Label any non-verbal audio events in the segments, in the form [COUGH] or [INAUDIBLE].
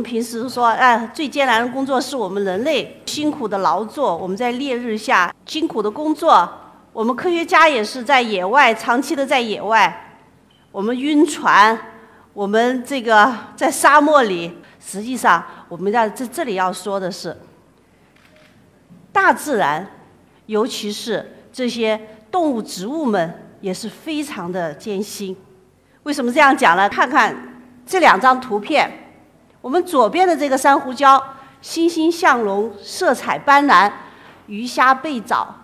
们平时说，哎，最艰难的工作是我们人类辛苦的劳作，我们在烈日下辛苦的工作。我们科学家也是在野外长期的在野外，我们晕船，我们这个在沙漠里。实际上，我们在这这里要说的是，大自然，尤其是这些动物、植物们，也是非常的艰辛。为什么这样讲呢？看看这两张图片，我们左边的这个珊瑚礁，欣欣向荣，色彩斑斓，鱼虾贝藻，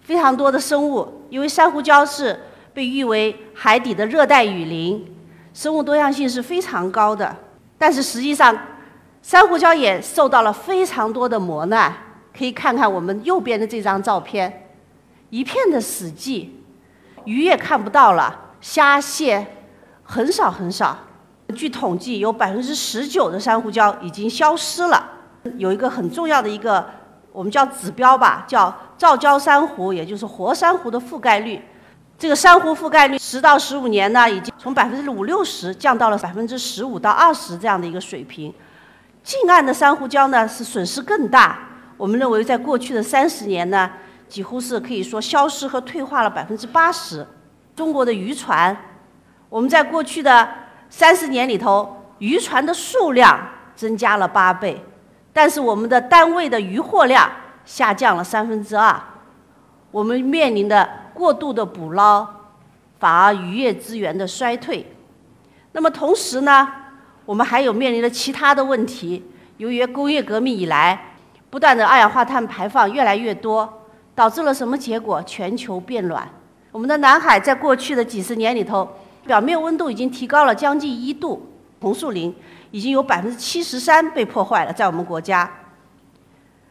非常多的生物。因为珊瑚礁是被誉为海底的热带雨林，生物多样性是非常高的。但是实际上，珊瑚礁也受到了非常多的磨难。可以看看我们右边的这张照片，一片的死寂，鱼也看不到了，虾蟹很少很少。据统计，有百分之十九的珊瑚礁已经消失了。有一个很重要的一个，我们叫指标吧，叫造礁珊瑚，也就是活珊瑚的覆盖率。这个珊瑚覆盖率十到十五年呢，已经从百分之五六十降到了百分之十五到二十这样的一个水平。近岸的珊瑚礁呢是损失更大。我们认为，在过去的三十年呢，几乎是可以说消失和退化了百分之八十。中国的渔船，我们在过去的三十年里头，渔船的数量增加了八倍，但是我们的单位的渔获量下降了三分之二。我们面临的过度的捕捞，反而渔业资源的衰退。那么同时呢，我们还有面临的其他的问题。由于工业革命以来，不断的二氧化碳排放越来越多，导致了什么结果？全球变暖。我们的南海在过去的几十年里头，表面温度已经提高了将近一度，红树林已经有百分之七十三被破坏了，在我们国家。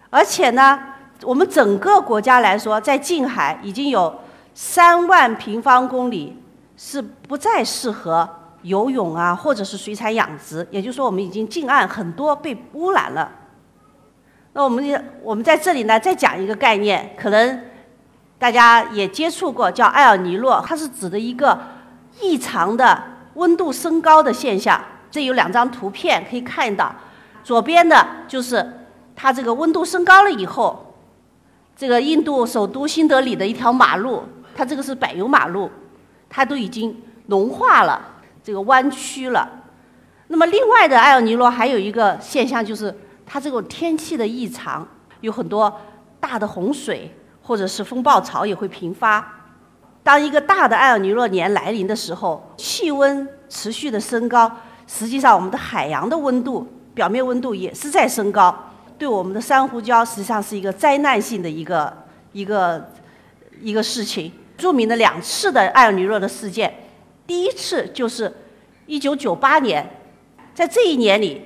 而且呢。我们整个国家来说，在近海已经有三万平方公里是不再适合游泳啊，或者是水产养殖。也就是说，我们已经近岸很多被污染了。那我们我们在这里呢，再讲一个概念，可能大家也接触过，叫埃尔尼诺，它是指的一个异常的温度升高的现象。这有两张图片可以看到，左边的就是它这个温度升高了以后。这个印度首都新德里的一条马路，它这个是柏油马路，它都已经融化了，这个弯曲了。那么另外的埃尔尼诺还有一个现象，就是它这种天气的异常，有很多大的洪水或者是风暴潮也会频发。当一个大的埃尔尼诺年来临的时候，气温持续的升高，实际上我们的海洋的温度、表面温度也是在升高。对我们的珊瑚礁实际上是一个灾难性的一个一个一个事情。著名的两次的埃尔尼诺的事件，第一次就是一九九八年，在这一年里，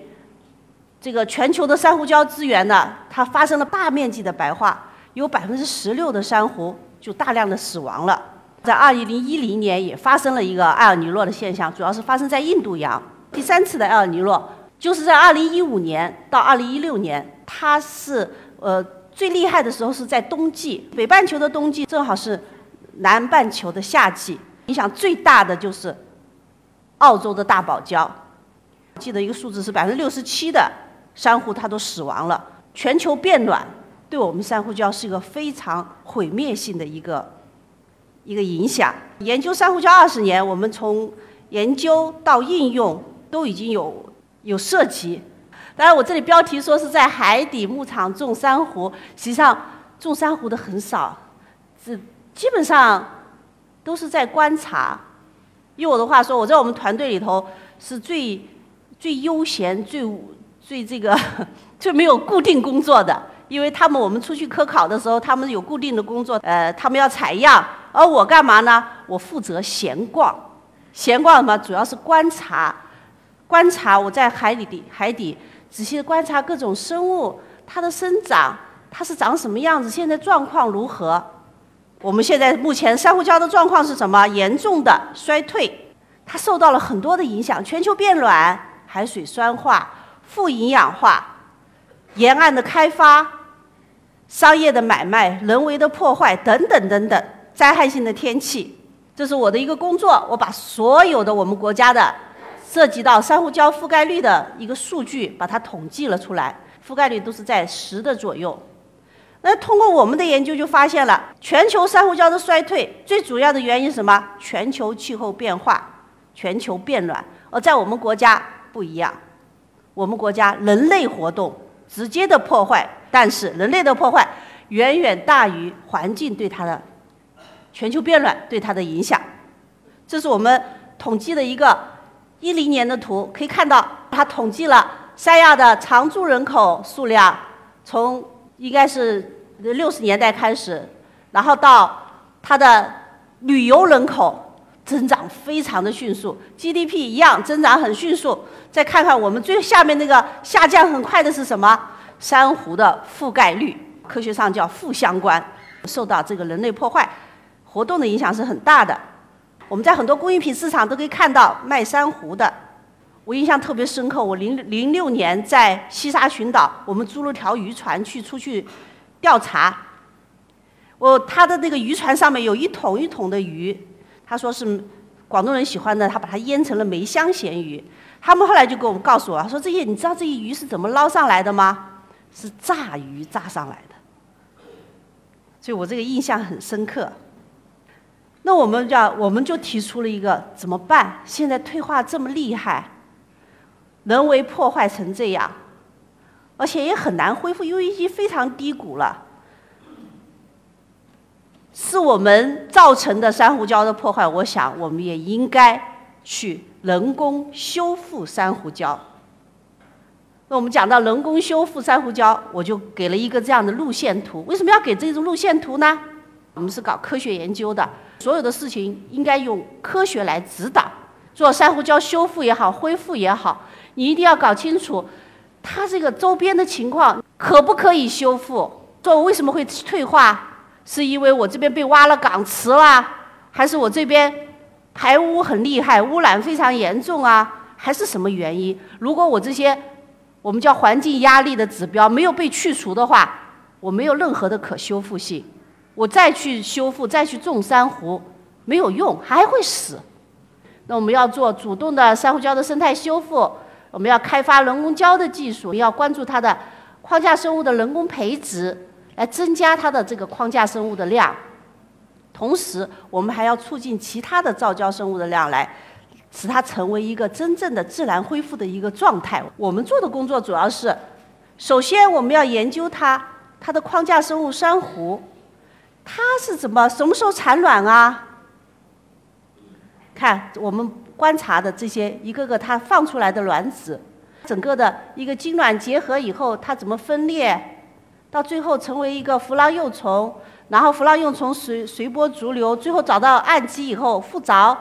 这个全球的珊瑚礁资源呢，它发生了大面积的白化，有百分之十六的珊瑚就大量的死亡了。在二零一零年也发生了一个埃尔尼诺的现象，主要是发生在印度洋。第三次的埃尔尼诺就是在二零一五年到二零一六年。它是呃最厉害的时候是在冬季，北半球的冬季正好是南半球的夏季，影响最大的就是澳洲的大堡礁，记得一个数字是百分之六十七的珊瑚它都死亡了。全球变暖对我们珊瑚礁是一个非常毁灭性的一个一个影响。研究珊瑚礁二十年，我们从研究到应用都已经有有涉及。当然，我这里标题说是在海底牧场种珊瑚，实际上种珊瑚的很少，是基本上都是在观察。用我的话说，我在我们团队里头是最最悠闲、最最这个 [LAUGHS] 最没有固定工作的，因为他们我们出去科考的时候，他们有固定的工作，呃，他们要采样，而我干嘛呢？我负责闲逛，闲逛嘛，主要是观察，观察我在海里底海底。仔细观察各种生物，它的生长，它是长什么样子？现在状况如何？我们现在目前珊瑚礁的状况是什么？严重的衰退，它受到了很多的影响：全球变暖、海水酸化、富营养化、沿岸的开发、商业的买卖、人为的破坏等等等等，灾害性的天气。这是我的一个工作，我把所有的我们国家的。涉及到珊瑚礁覆盖率的一个数据，把它统计了出来，覆盖率都是在十的左右。那通过我们的研究就发现了，全球珊瑚礁的衰退最主要的原因是什么？全球气候变化，全球变暖。而在我们国家不一样，我们国家人类活动直接的破坏，但是人类的破坏远远大于环境对它的全球变暖对它的影响。这是我们统计的一个一零年的图，可以看到它统计了三亚的常住人口数量，从应该是。六十年代开始，然后到它的旅游人口增长非常的迅速，GDP 一样增长很迅速。再看看我们最下面那个下降很快的是什么？珊瑚的覆盖率，科学上叫负相关，受到这个人类破坏活动的影响是很大的。我们在很多工艺品市场都可以看到卖珊瑚的，我印象特别深刻。我零零六年在西沙群岛，我们租了条渔船去出去。调查，我他的那个渔船上面有一桶一桶的鱼，他说是广东人喜欢的，他把它腌成了梅香咸鱼。他们后来就给我们告诉我，说这些你知道这些鱼是怎么捞上来的吗？是炸鱼炸上来的。所以我这个印象很深刻。那我们叫我们就提出了一个怎么办？现在退化这么厉害，人为破坏成这样。而且也很难恢复，因为已经非常低谷了。是我们造成的珊瑚礁的破坏，我想我们也应该去人工修复珊瑚礁。那我们讲到人工修复珊瑚礁，我就给了一个这样的路线图。为什么要给这种路线图呢？我们是搞科学研究的，所有的事情应该用科学来指导。做珊瑚礁修复也好，恢复也好，你一定要搞清楚。它这个周边的情况可不可以修复？说为什么会退化？是因为我这边被挖了港池啦，还是我这边排污很厉害，污染非常严重啊？还是什么原因？如果我这些我们叫环境压力的指标没有被去除的话，我没有任何的可修复性，我再去修复、再去种珊瑚没有用，还会死。那我们要做主动的珊瑚礁的生态修复。我们要开发人工礁的技术，要关注它的框架生物的人工培植，来增加它的这个框架生物的量。同时，我们还要促进其他的造礁生物的量，来使它成为一个真正的自然恢复的一个状态。我们做的工作主要是，首先我们要研究它它的框架生物珊瑚，它是怎么什么时候产卵啊？看我们。观察的这些一个个它放出来的卵子，整个的一个精卵结合以后，它怎么分裂，到最后成为一个浮囊幼虫，然后浮囊幼虫随随波逐流，最后找到岸基以后附着，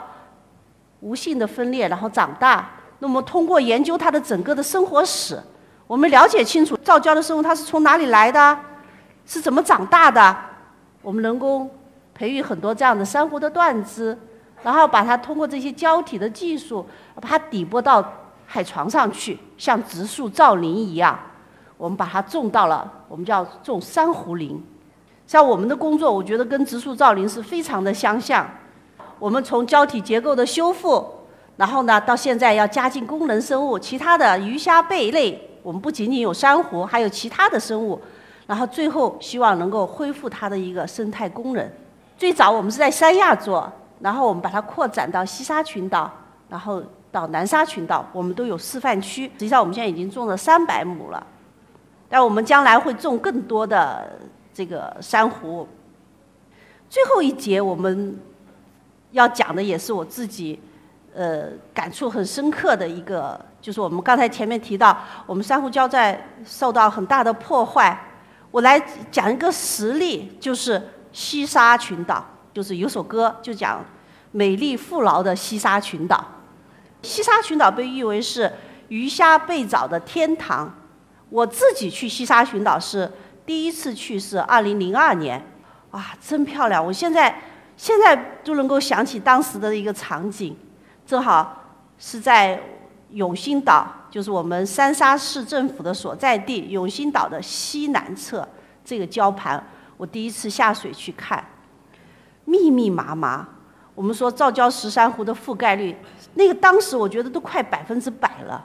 无性的分裂，然后长大。那么通过研究它的整个的生活史，我们了解清楚造礁的生物它是从哪里来的，是怎么长大的。我们人工培育很多这样的珊瑚的断枝。然后把它通过这些胶体的技术，把它底播到海床上去，像植树造林一样，我们把它种到了，我们叫种珊瑚林。像我们的工作，我觉得跟植树造林是非常的相像。我们从胶体结构的修复，然后呢，到现在要加进功能生物，其他的鱼虾贝类，我们不仅仅有珊瑚，还有其他的生物，然后最后希望能够恢复它的一个生态功能。最早我们是在三亚做。然后我们把它扩展到西沙群岛，然后到南沙群岛，我们都有示范区。实际上我们现在已经种了三百亩了，但我们将来会种更多的这个珊瑚。最后一节我们要讲的也是我自己呃感触很深刻的一个，就是我们刚才前面提到，我们珊瑚礁在受到很大的破坏。我来讲一个实例，就是西沙群岛，就是有首歌就讲。美丽富饶的西沙群岛，西沙群岛被誉为是鱼虾贝藻的天堂。我自己去西沙群岛是第一次去，是二零零二年，哇，真漂亮！我现在现在都能够想起当时的一个场景，正好是在永兴岛，就是我们三沙市政府的所在地，永兴岛的西南侧这个礁盘，我第一次下水去看，密密麻麻。我们说造礁石珊瑚的覆盖率，那个当时我觉得都快百分之百了，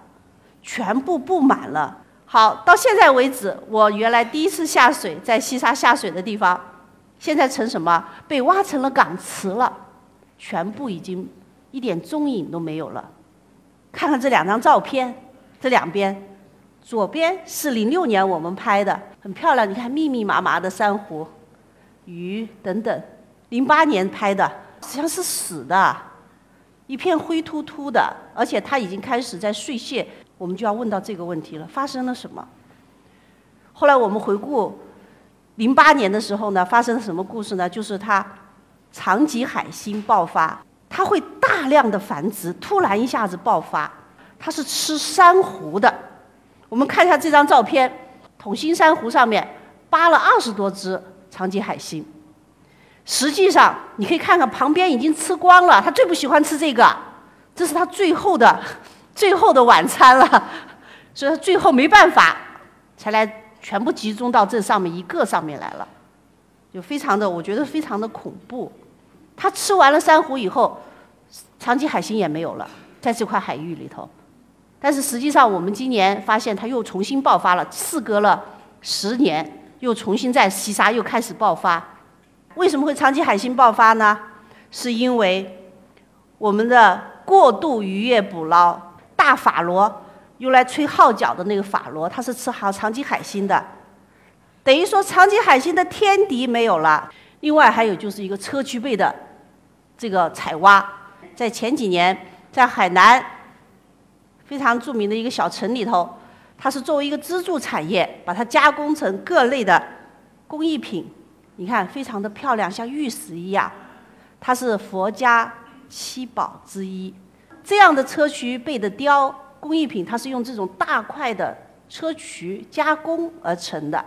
全部布满了。好，到现在为止，我原来第一次下水在西沙下水的地方，现在成什么？被挖成了港池了，全部已经一点踪影都没有了。看看这两张照片，这两边，左边是零六年我们拍的，很漂亮，你看密密麻麻的珊瑚、鱼等等。零八年拍的，实际上是死的，一片灰秃秃的，而且它已经开始在碎屑。我们就要问到这个问题了：发生了什么？后来我们回顾零八年的时候呢，发生了什么故事呢？就是它长棘海星爆发，它会大量的繁殖，突然一下子爆发。它是吃珊瑚的。我们看一下这张照片，桶心珊瑚上面扒了二十多只长棘海星。实际上，你可以看看旁边已经吃光了。它最不喜欢吃这个，这是它最后的。[LAUGHS] 最后的晚餐了，[LAUGHS] 所以最后没办法，才来全部集中到这上面一个上面来了，就非常的，我觉得非常的恐怖。他吃完了珊瑚以后，长期海星也没有了，在这块海域里头。但是实际上，我们今年发现它又重新爆发了，事隔了十年，又重新在西沙又开始爆发。为什么会长期海星爆发呢？是因为我们的过度渔业捕捞。大法螺用来吹号角的那个法螺，它是吃好长鳍海星的，等于说长鳍海星的天敌没有了。另外还有就是一个砗磲贝的这个采挖，在前几年在海南非常著名的一个小城里头，它是作为一个支柱产业，把它加工成各类的工艺品。你看，非常的漂亮，像玉石一样，它是佛家七宝之一。这样的砗磲贝的雕工艺品，它是用这种大块的砗磲加工而成的。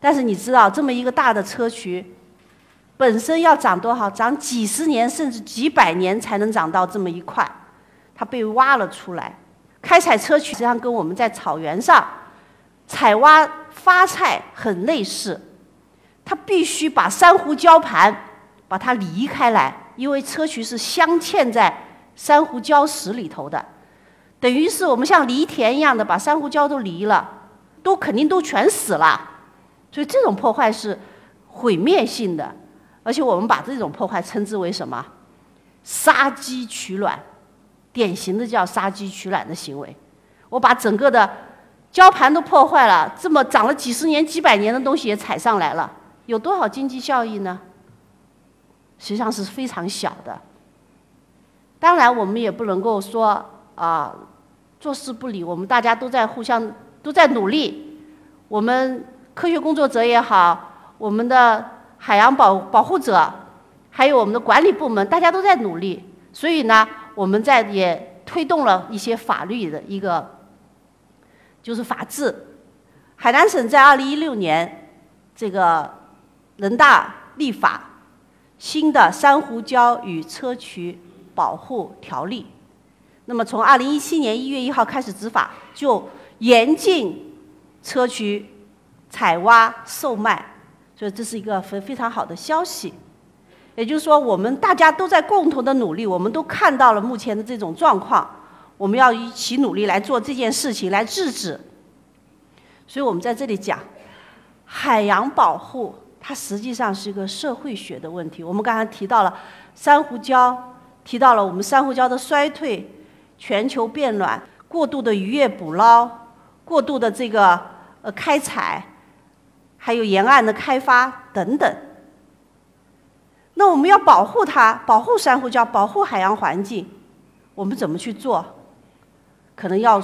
但是你知道，这么一个大的砗磲，本身要长多少？长几十年甚至几百年才能长到这么一块。它被挖了出来。开采砗磲实际上跟我们在草原上采挖发菜很类似。它必须把珊瑚礁盘把它离开来，因为砗磲是镶嵌在。珊瑚礁石里头的，等于是我们像犁田一样的把珊瑚礁都犁了，都肯定都全死了，所以这种破坏是毁灭性的，而且我们把这种破坏称之为什么？杀鸡取卵，典型的叫杀鸡取卵的行为。我把整个的礁盘都破坏了，这么长了几十年、几百年的东西也踩上来了，有多少经济效益呢？实际上是非常小的。当然，我们也不能够说啊，坐视不理。我们大家都在互相都在努力，我们科学工作者也好，我们的海洋保保护者，还有我们的管理部门，大家都在努力。所以呢，我们在也推动了一些法律的一个，就是法制。海南省在二零一六年，这个人大立法新的珊瑚礁与砗磲。保护条例，那么从二零一七年一月一号开始执法，就严禁砗磲采挖售卖，所以这是一个非非常好的消息。也就是说，我们大家都在共同的努力，我们都看到了目前的这种状况，我们要一起努力来做这件事情，来制止。所以我们在这里讲，海洋保护它实际上是一个社会学的问题。我们刚才提到了珊瑚礁。提到了我们珊瑚礁的衰退、全球变暖、过度的渔业捕捞、过度的这个呃开采，还有沿岸的开发等等。那我们要保护它，保护珊瑚礁，保护海洋环境，我们怎么去做？可能要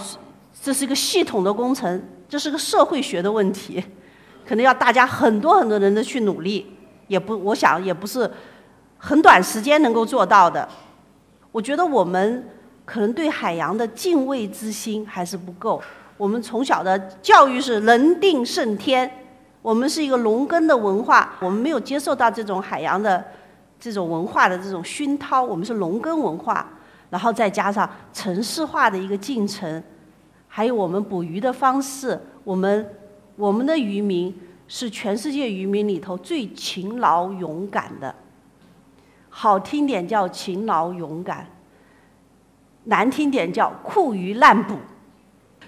这是一个系统的工程，这是个社会学的问题，可能要大家很多很多人的去努力，也不，我想也不是很短时间能够做到的。我觉得我们可能对海洋的敬畏之心还是不够。我们从小的教育是人定胜天，我们是一个农耕的文化，我们没有接受到这种海洋的这种文化的这种熏陶。我们是农耕文化，然后再加上城市化的一个进程，还有我们捕鱼的方式，我们我们的渔民是全世界渔民里头最勤劳勇敢的。好听点叫勤劳勇敢，难听点叫酷于滥捕。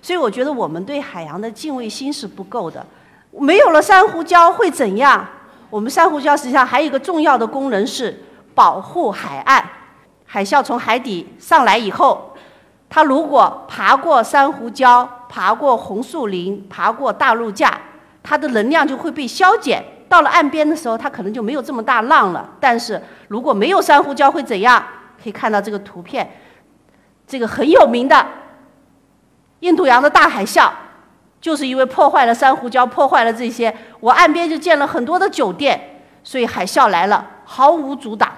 所以我觉得我们对海洋的敬畏心是不够的。没有了珊瑚礁会怎样？我们珊瑚礁实际上还有一个重要的功能是保护海岸。海啸从海底上来以后，它如果爬过珊瑚礁、爬过红树林、爬过大陆架，它的能量就会被消减。到了岸边的时候，它可能就没有这么大浪了。但是如果没有珊瑚礁会怎样？可以看到这个图片，这个很有名的印度洋的大海啸。就是因为破坏了珊瑚礁，破坏了这些，我岸边就建了很多的酒店，所以海啸来了毫无阻挡，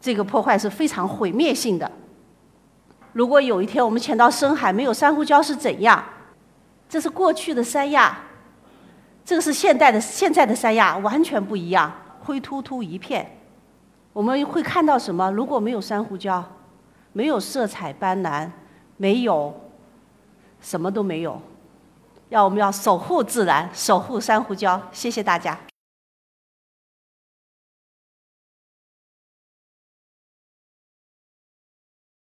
这个破坏是非常毁灭性的。如果有一天我们潜到深海，没有珊瑚礁是怎样？这是过去的三亚，这个是现代的现在的三亚，完全不一样，灰秃秃一片。我们会看到什么？如果没有珊瑚礁，没有色彩斑斓，没有什么都没有。要我们要守护自然，守护珊瑚礁。谢谢大家。